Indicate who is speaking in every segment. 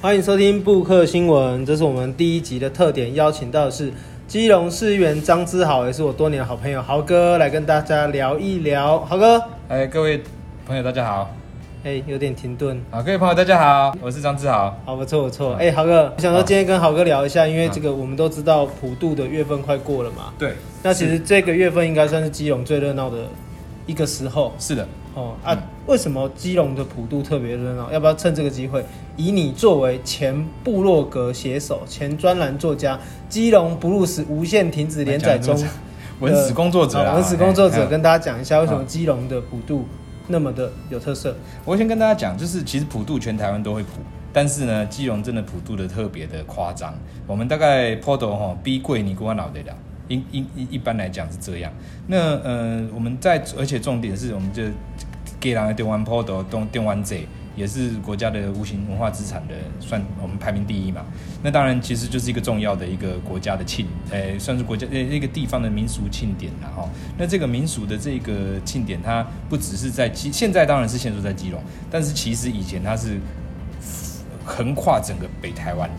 Speaker 1: 欢迎收听布克新闻，这是我们第一集的特点，邀请到的是基隆市议员张之豪，也是我多年的好朋友豪哥，来跟大家聊一聊。豪哥，
Speaker 2: 哎，各位朋友，大家好。
Speaker 1: 哎，有点停顿。
Speaker 2: 好，各位朋友，大家好，我是张志豪。
Speaker 1: 好，不错不错。哎，豪哥，我想说今天跟豪哥聊一下，因为这个我们都知道普渡的月份快过了嘛。
Speaker 2: 对。
Speaker 1: 那其实这个月份应该算是基隆最热闹的一个时候。
Speaker 2: 是的。
Speaker 1: 哦啊，为什么基隆的普渡特别热闹？要不要趁这个机会，以你作为前部落格写手、前专栏作家，基隆不入史无限停止连载中
Speaker 2: 文史工作者、啊，
Speaker 1: 文史工作者跟大家讲一下，为什么基隆的普渡那么的有特色？
Speaker 2: 我先跟大家讲，就是其实普渡全台湾都会普，但是呢，基隆真的普渡的特别的夸张。我们大概坡头哈逼贵你给我脑袋了。一一一一般来讲是这样，那呃，我们在而且重点是我们这给人的电玩坡的东电玩贼也是国家的无形文化资产的，算我们排名第一嘛。那当然其实就是一个重要的一个国家的庆，诶，算是国家呃一个地方的民俗庆典了哈。那这个民俗的这个庆典，它不只是在基，现在当然是限缩在基隆，但是其实以前它是横跨整个北台湾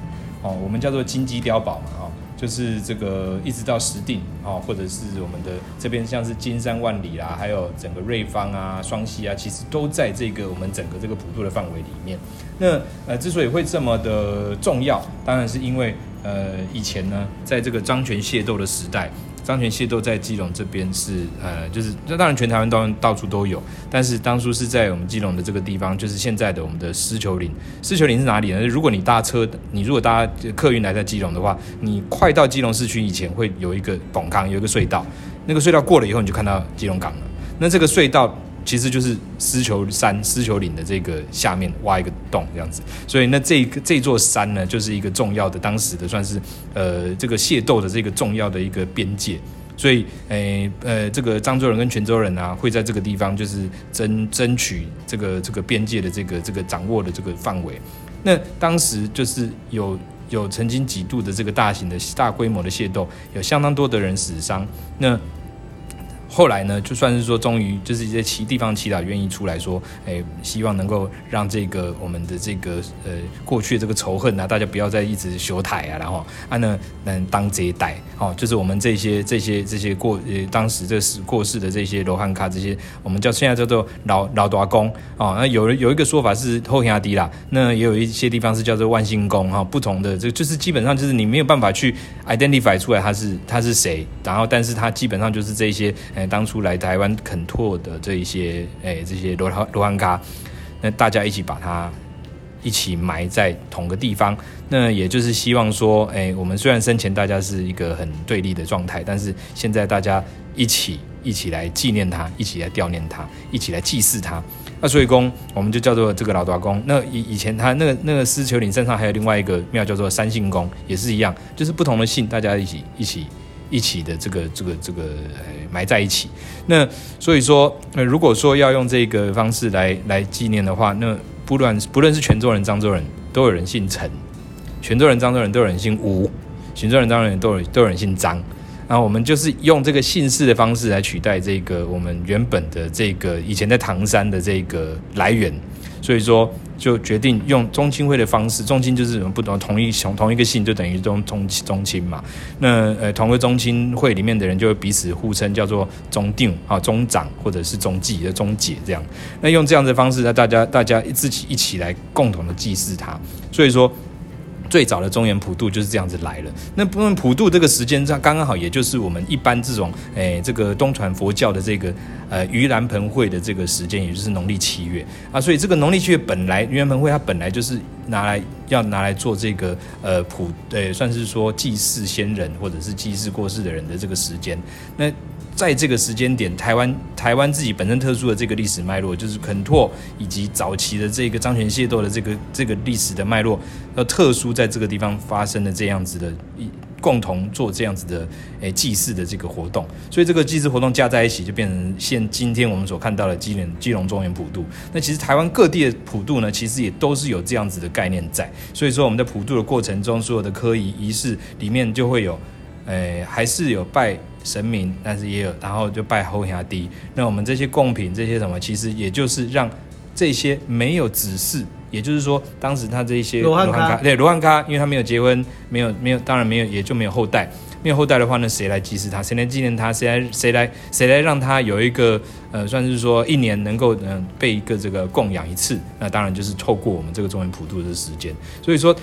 Speaker 2: 哦，我们叫做金鸡碉堡嘛哦。就是这个一直到石碇啊，或者是我们的这边像是金山万里啦，还有整个瑞芳啊、双溪啊，其实都在这个我们整个这个普渡的范围里面。那呃，之所以会这么的重要，当然是因为呃以前呢，在这个张权械斗的时代。张权械斗在基隆这边是呃，就是那当然全台湾到到处都有，但是当初是在我们基隆的这个地方，就是现在的我们的狮球林。狮球林是哪里呢？如果你搭车，你如果搭客运来在基隆的话，你快到基隆市区以前会有一个董康，有一个隧道，那个隧道过了以后，你就看到基隆港了。那这个隧道。其实就是狮球山、狮球岭的这个下面挖一个洞这样子，所以那这个这座山呢，就是一个重要的当时的算是呃这个械斗的这个重要的一个边界，所以诶呃这个漳州人跟泉州人啊会在这个地方就是争争取这个这个边界的这个这个掌握的这个范围。那当时就是有有曾经几度的这个大型的大规模的械斗，有相当多的人死伤。那后来呢，就算是说，终于就是一些其地方祈祷愿意出来说，哎，希望能够让这个我们的这个呃过去的这个仇恨啊，大家不要再一直修台啊，然后啊呢能当这一代哦，就是我们这些这些这些过呃当时这是过世的这些罗汉卡这些，我们叫现在叫做老老大公哦，那有有一个说法是后天阿弟啦，那也有一些地方是叫做万兴公哈，不同的这就是基本上就是你没有办法去 identify 出来他是他是谁，然后但是他基本上就是这些。当初来台湾垦拓的这一些，哎，这些罗汉罗汉脚，那大家一起把它一起埋在同个地方，那也就是希望说，哎，我们虽然生前大家是一个很对立的状态，但是现在大家一起一起来纪念他，一起来悼念他，一起来祭祀他。那所以公我们就叫做这个老大公。那以以前他那个那个狮球岭山上还有另外一个庙叫做三姓公，也是一样，就是不同的姓，大家一起一起。一起的这个这个这个埋在一起，那所以说，呃，如果说要用这个方式来来纪念的话，那不论不论是泉州人、漳州人，都有人姓陈；泉州人、漳州人都有人姓吴；泉州人、漳州人都有都有人姓张。然后我们就是用这个姓氏的方式来取代这个我们原本的这个以前在唐山的这个来源，所以说。就决定用宗亲会的方式，宗亲就是不同同一同同一个姓，就等于宗宗宗亲嘛。那呃，同个宗亲会里面的人就会彼此互称叫做宗定啊、宗长或者是宗继的宗姐这样。那用这样的方式，那大家大家自己一起来共同的祭祀他。所以说。最早的中原普渡就是这样子来了。那不论普渡这个时间，这刚刚好，也就是我们一般这种，诶，这个东传佛教的这个，呃，盂兰盆会的这个时间，也就是农历七月啊。所以这个农历七月本来盂兰盆会它本来就是拿来要拿来做这个，呃，普，呃，算是说祭祀先人或者是祭祀过世的人的这个时间。那在这个时间点，台湾台湾自己本身特殊的这个历史脉络，就是垦拓以及早期的这个张权械斗的这个这个历史的脉络，要特殊在这个地方发生的这样子的，一共同做这样子的诶祭祀的这个活动，所以这个祭祀活动加在一起，就变成现今天我们所看到的基隆基隆中原普渡。那其实台湾各地的普渡呢，其实也都是有这样子的概念在。所以说我们在普渡的过程中，所有的科仪仪式里面就会有，诶还是有拜。神明，但是也有，然后就拜后兄弟。那我们这些贡品，这些什么，其实也就是让这些没有子嗣也就是说，当时他这些
Speaker 1: 罗汉卡，
Speaker 2: 对罗汉脚，因为他没有结婚，没有没有，当然没有，也就没有后代。没有后代的话那，谁来祭祀他？谁来纪念他？谁来谁来谁来让他有一个呃，算是说一年能够嗯、呃、被一个这个供养一次？那当然就是透过我们这个中元普渡的时间。所以说。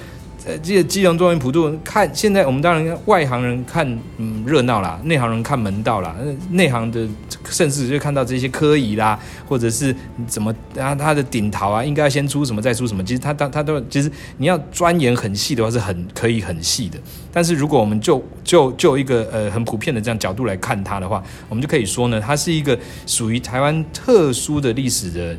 Speaker 2: 呃，这个基隆中元普渡，看现在我们当然外行人看嗯热闹啦，内行人看门道啦。内行的甚至就看到这些科仪啦，或者是怎么啊，他的顶桃啊，应该要先出什么再出什么。其实他他他都其实你要钻研很细的话，是很可以很细的。但是如果我们就就就一个呃很普遍的这样角度来看它的话，我们就可以说呢，它是一个属于台湾特殊的历史的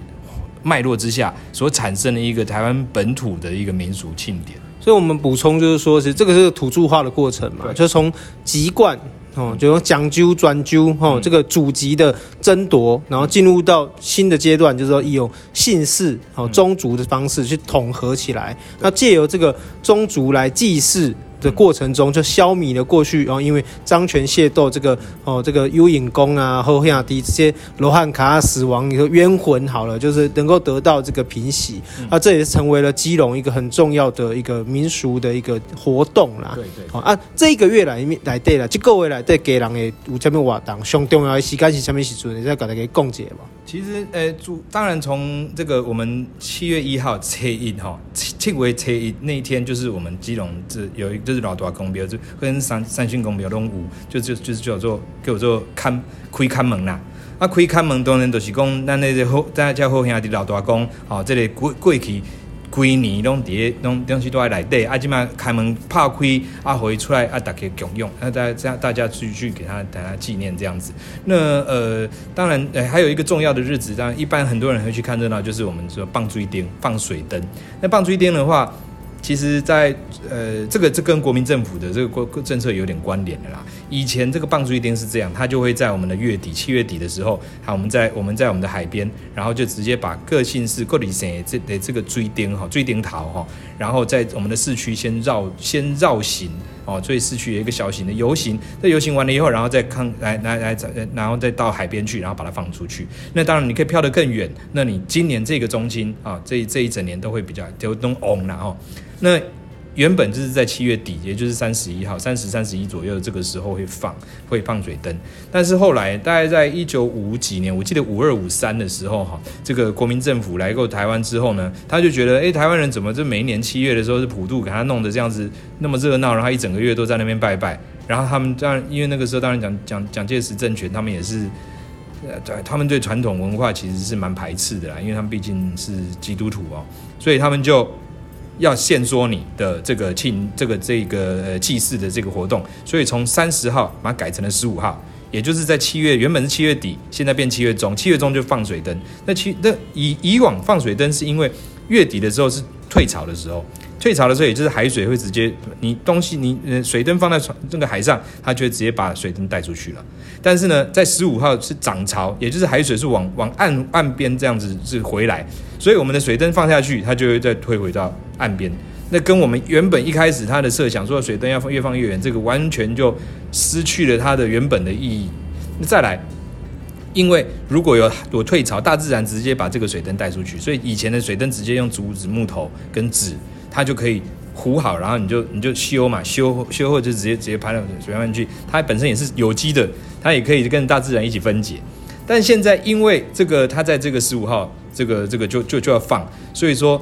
Speaker 2: 脉络之下所产生的一个台湾本土的一个民俗庆典。
Speaker 1: 所以，我们补充就是说，其实这个是土著化的过程嘛，就从籍贯哦，就从讲究转究哦，这个祖籍的争夺，然后进入到新的阶段，就是说以用姓氏哦宗族的方式去统合起来，那借由这个宗族来祭祀。的过程中就消弭了过去，然后因为张权械斗这个哦，这个幽隐宫啊、后亚迪这些罗汉卡死亡以后冤魂好了，就是能够得到这个平息，那这也是成为了基隆一个很重要的一个民俗的一个活动啦。对对，啊，这一个月来面来对了，这个月来对给人的有什么活动？上重要的时间是什么时阵？你再给大家讲解吧。
Speaker 2: 其实，呃，主当然从这个我们七月一号初一哈，庆为初一那一天，就是我们基隆这有一。就是老大公庙，就跟三三星公庙拢有，就就就是叫做叫做看开看门啦。啊，开看门当然就是讲咱那个好，大家好兄弟老大公，哦，这里、个、过过去规年拢伫拢东西都在内底，啊，今嘛开门拍开，啊，回出来啊，大家共用，那，大家这样大家继续给他大家纪念这样子。那呃，当然呃，还有一个重要的日子，当然一般很多人会去看热闹，就是我们说放水灯，放水灯。那放水灯的话。其实在，在呃，这个这跟国民政府的这个政策有点关联的啦。以前这个放水灯是这样，它就会在我们的月底七月底的时候，好，我们在我们在我们的海边，然后就直接把各县市各里省这的这个追丁哈，追丁桃哈，然后在我们的市区先绕先绕行哦，所以市区有一个小型的游行。这游行完了以后，然后再看来来来然后再到海边去，然后把它放出去。那当然你可以漂得更远。那你今年这个中心啊，这这一整年都会比较就都 on 了哈。那原本就是在七月底，也就是三十一号、三十、三十一左右这个时候会放会放水灯，但是后来大概在一九五几年，我记得五二五三的时候哈，这个国民政府来过台湾之后呢，他就觉得，哎，台湾人怎么这每一年七月的时候是普渡，给他弄得这样子那么热闹，然后一整个月都在那边拜拜，然后他们当然因为那个时候当然蒋蒋蒋介石政权，他们也是，呃，对，他们对传统文化其实是蛮排斥的啦，因为他们毕竟是基督徒哦，所以他们就。要限缩你的这个庆这个这个呃祭祀的这个活动，所以从三十号把它改成了十五号，也就是在七月，原本是七月底，现在变七月中，七月中就放水灯。那七那以以往放水灯是因为月底的时候是退潮的时候。退潮的时候，也就是海水会直接，你东西你呃水灯放在船这个海上，它就会直接把水灯带出去了。但是呢，在十五号是涨潮，也就是海水是往往岸岸边这样子是回来，所以我们的水灯放下去，它就会再退回到岸边。那跟我们原本一开始它的设想说水灯要放越放越远，这个完全就失去了它的原本的意义。那再来，因为如果有有退潮，大自然直接把这个水灯带出去，所以以前的水灯直接用竹子、木头跟纸。它就可以糊好，然后你就你就修嘛，修修后就直接直接排到水面去。它本身也是有机的，它也可以跟大自然一起分解。但现在因为这个，它在这个十五号，这个这个就就就要放，所以说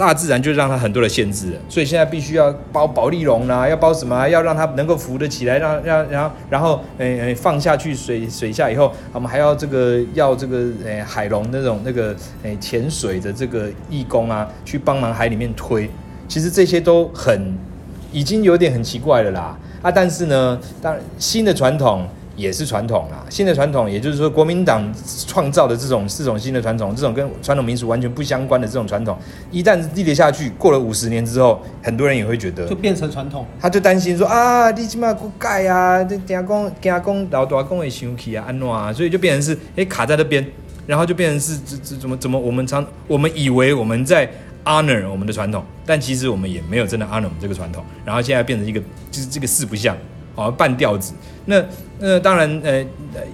Speaker 2: 大自然就让它很多的限制。所以现在必须要包保丽龙啦，要包什么？要让它能够浮得起来，让让然后然后诶诶放下去水水下以后，我们还要这个要这个诶海龙那种那个诶潜水的这个义工啊，去帮忙海里面推。其实这些都很，已经有点很奇怪了啦啊！但是呢，当新的传统也是传统啦。新的传统，也就是说国民党创造的这种四种新的传统，这种跟传统民俗完全不相关的这种传统，一旦立了下去，过了五十年之后，很多人也会觉得
Speaker 1: 就变成传统。
Speaker 2: 他就担心说啊，你起码不改啊，这家公家公老大公会生气啊，安怎啊？所以就变成是哎卡在那边，然后就变成是这这怎么怎么我们常我们以为我们在。honor 我们的传统，但其实我们也没有真的 honor 我们这个传统。然后现在变成一个，就是这个四不像哦，半吊子。那那当然，呃，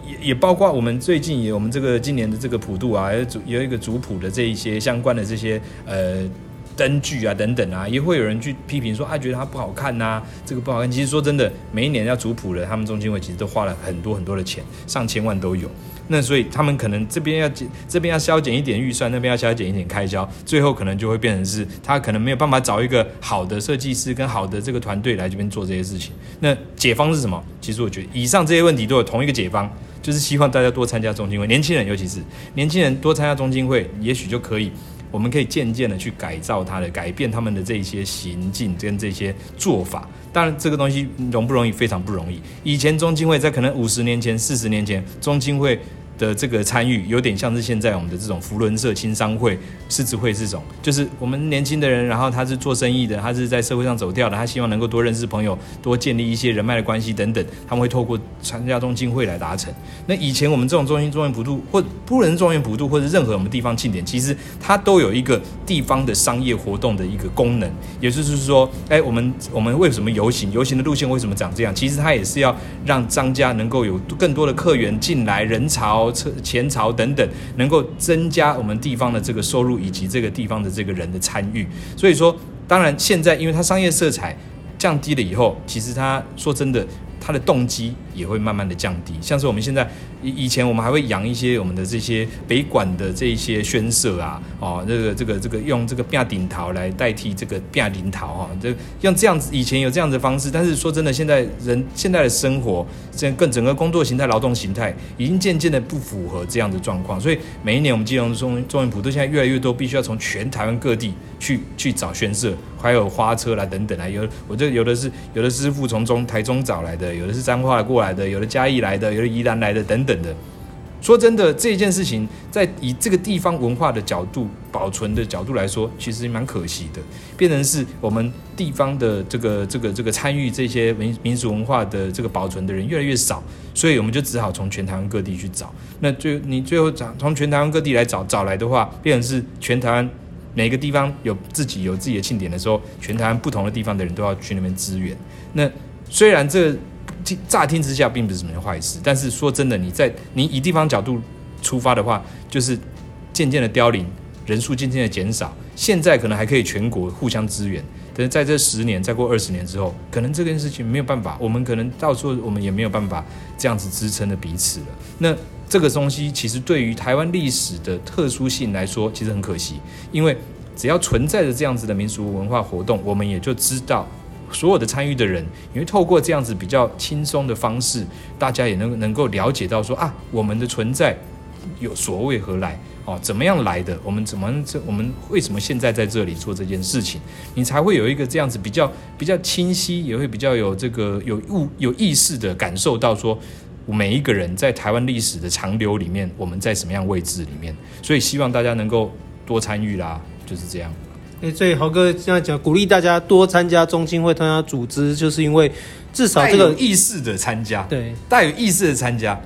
Speaker 2: 也也包括我们最近也我们这个今年的这个普渡啊，有有一个族谱的这一些相关的这些呃。灯具啊，等等啊，也会有人去批评说啊，觉得它不好看呐、这个不好看。其实说真的，每一年要族谱的，他们中间会其实都花了很多很多的钱，上千万都有。那所以他们可能这边要减，这边要削减一点预算，那边要削减一点开销，最后可能就会变成是他可能没有办法找一个好的设计师跟好的这个团队来这边做这些事情。那解方是什么？其实我觉得以上这些问题都有同一个解方，就是希望大家多参加中心会，年轻人尤其是年轻人多参加中心会，也许就可以。我们可以渐渐的去改造他的，改变他们的这些行径跟这些做法。当然，这个东西容不容易？非常不容易。以前中金会在可能五十年前、四十年前，中金会。的这个参与有点像是现在我们的这种福伦社、青商会、狮子会这种，就是我们年轻的人，然后他是做生意的，他是在社会上走跳的，他希望能够多认识朋友，多建立一些人脉的关系等等，他们会透过参加中经会来达成。那以前我们这种中心中元普渡，或不能中元普渡，或者任何我们地方庆典，其实它都有一个地方的商业活动的一个功能，也就是说，哎，我们我们为什么游行？游行的路线为什么长这样？其实它也是要让张家能够有更多的客源进来，人潮。前朝等等，能够增加我们地方的这个收入，以及这个地方的这个人的参与。所以说，当然现在因为它商业色彩降低了以后，其实他说真的。它的动机也会慢慢的降低，像是我们现在以以前我们还会养一些我们的这些北管的这些宣社啊，哦，这个这个这个用这个变顶桃来代替这个变顶桃哈，这用这样子以前有这样子的方式，但是说真的，现在人现在的生活，现在更整个工作形态、劳动形态已经渐渐的不符合这样的状况，所以每一年我们金融中中元普都现在越来越多，必须要从全台湾各地去去找宣社。还有花车啦等等啊，有我这有的是有的师傅从中台中找来的，有的是彰化过来的，有的嘉义来的，有的宜兰来的等等的。说真的，这件事情在以这个地方文化的角度保存的角度来说，其实蛮可惜的，变成是我们地方的这个这个这个参与这些民民俗文化的这个保存的人越来越少，所以我们就只好从全台湾各地去找。那最你最后找从全台湾各地来找找来的话，变成是全台湾。每个地方有自己有自己的庆典的时候，全台湾不同的地方的人都要去那边支援。那虽然这乍听之下并不是什么坏事，但是说真的，你在你以地方角度出发的话，就是渐渐的凋零，人数渐渐的减少。现在可能还可以全国互相支援，但是在这十年，再过二十年之后，可能这件事情没有办法，我们可能到时候我们也没有办法这样子支撑的彼此了。那。这个东西其实对于台湾历史的特殊性来说，其实很可惜，因为只要存在着这样子的民俗文化活动，我们也就知道所有的参与的人，因为透过这样子比较轻松的方式，大家也能能够了解到说啊，我们的存在有所谓何来哦，怎么样来的？我们怎么这我们为什么现在在这里做这件事情？你才会有一个这样子比较比较清晰，也会比较有这个有物有意识的感受到说。每一个人在台湾历史的长流里面，我们在什么样位置里面？所以希望大家能够多参与啦，就是这样。
Speaker 1: 哎，所以豪哥这样讲，鼓励大家多参加中心会，参加组织，就是因为至少这个
Speaker 2: 意识的参加，
Speaker 1: 对，
Speaker 2: 带有意识的参加，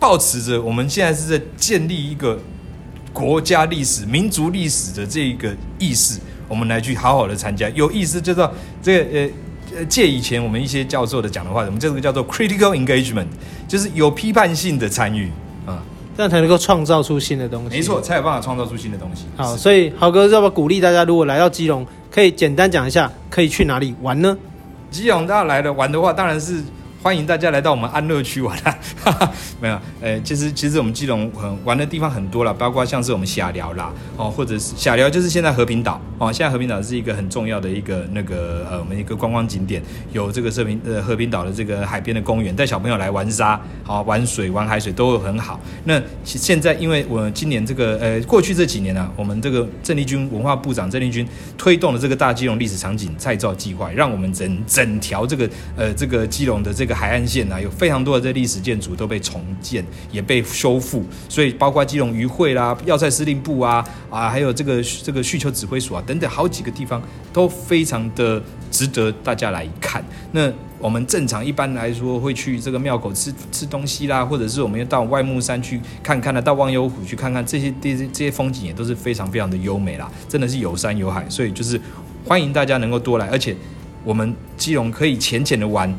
Speaker 2: 抱持着我们现在是在建立一个国家历史、民族历史的这一个意识，我们来去好好的参加，有意思就知道这个呃。借以前我们一些教授的讲的话，我们这个叫做 critical engagement，就是有批判性的参与啊，
Speaker 1: 这样才能够创造出新的东西。
Speaker 2: 没错，才有办法创造出新的东西。
Speaker 1: 好，所以豪哥要不要鼓励大家，如果来到基隆，可以简单讲一下，可以去哪里玩呢？
Speaker 2: 基隆大家来了玩的话，当然是。欢迎大家来到我们安乐区玩啊！哈哈，没有，呃，其实其实我们基隆很玩的地方很多了，包括像是我们霞寮啦，哦，或者是霞寮就是现在和平岛哦，现在和平岛是一个很重要的一个那个呃我们一个观光景点，有这个和平呃和平岛的这个海边的公园，带小朋友来玩沙，好、哦、玩水玩海水都很好。那现在因为我今年这个呃过去这几年呢、啊，我们这个郑丽君文化部长郑丽君推动了这个大基隆历史场景再造计划，让我们整整条这个呃这个基隆的这个。海岸线啊，有非常多的这历史建筑都被重建，也被修复，所以包括基隆渔会啦、要塞司令部啊啊，还有这个这个需求指挥所啊等等，好几个地方都非常的值得大家来看。那我们正常一般来说会去这个庙口吃吃东西啦，或者是我们要到外木山去看看呢，到忘忧湖去看看这些这些这些风景也都是非常非常的优美啦，真的是有山有海，所以就是欢迎大家能够多来，而且我们基隆可以浅浅的玩。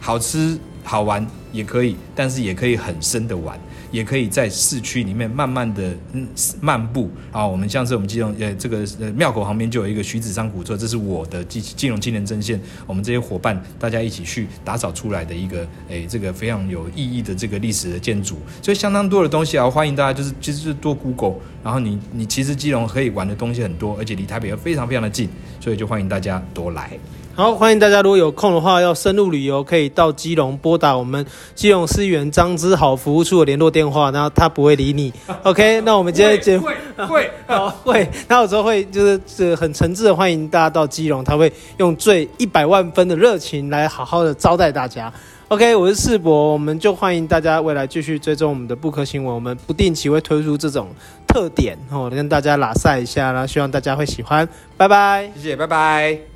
Speaker 2: 好吃好玩也可以，但是也可以很深的玩。也可以在市区里面慢慢的嗯漫步啊，我们像是我们基隆呃这个呃庙口旁边就有一个徐子珊古厝，这是我的金金融青年阵线，我们这些伙伴大家一起去打扫出来的一个诶、这个非常有意义的这个历史的建筑，所以相当多的东西啊，欢迎大家就是其实是多 Google，然后你你其实基隆可以玩的东西很多，而且离台北又非常非常的近，所以就欢迎大家多来。
Speaker 1: 好，欢迎大家，如果有空的话，要深入旅游，可以到基隆拨打我们基隆市议员张之豪服务处的联络电话，然后他不会理你。OK，那我们今天节目
Speaker 2: 会会
Speaker 1: 好会，他有时候会就是是很诚挚的欢迎大家到基隆，他会用最一百万分的热情来好好的招待大家。OK，我是世博，我们就欢迎大家未来继续追踪我们的布克新闻，我们不定期会推出这种特点哦，跟大家拉赛一下，然后希望大家会喜欢，拜拜，
Speaker 2: 谢谢，拜拜。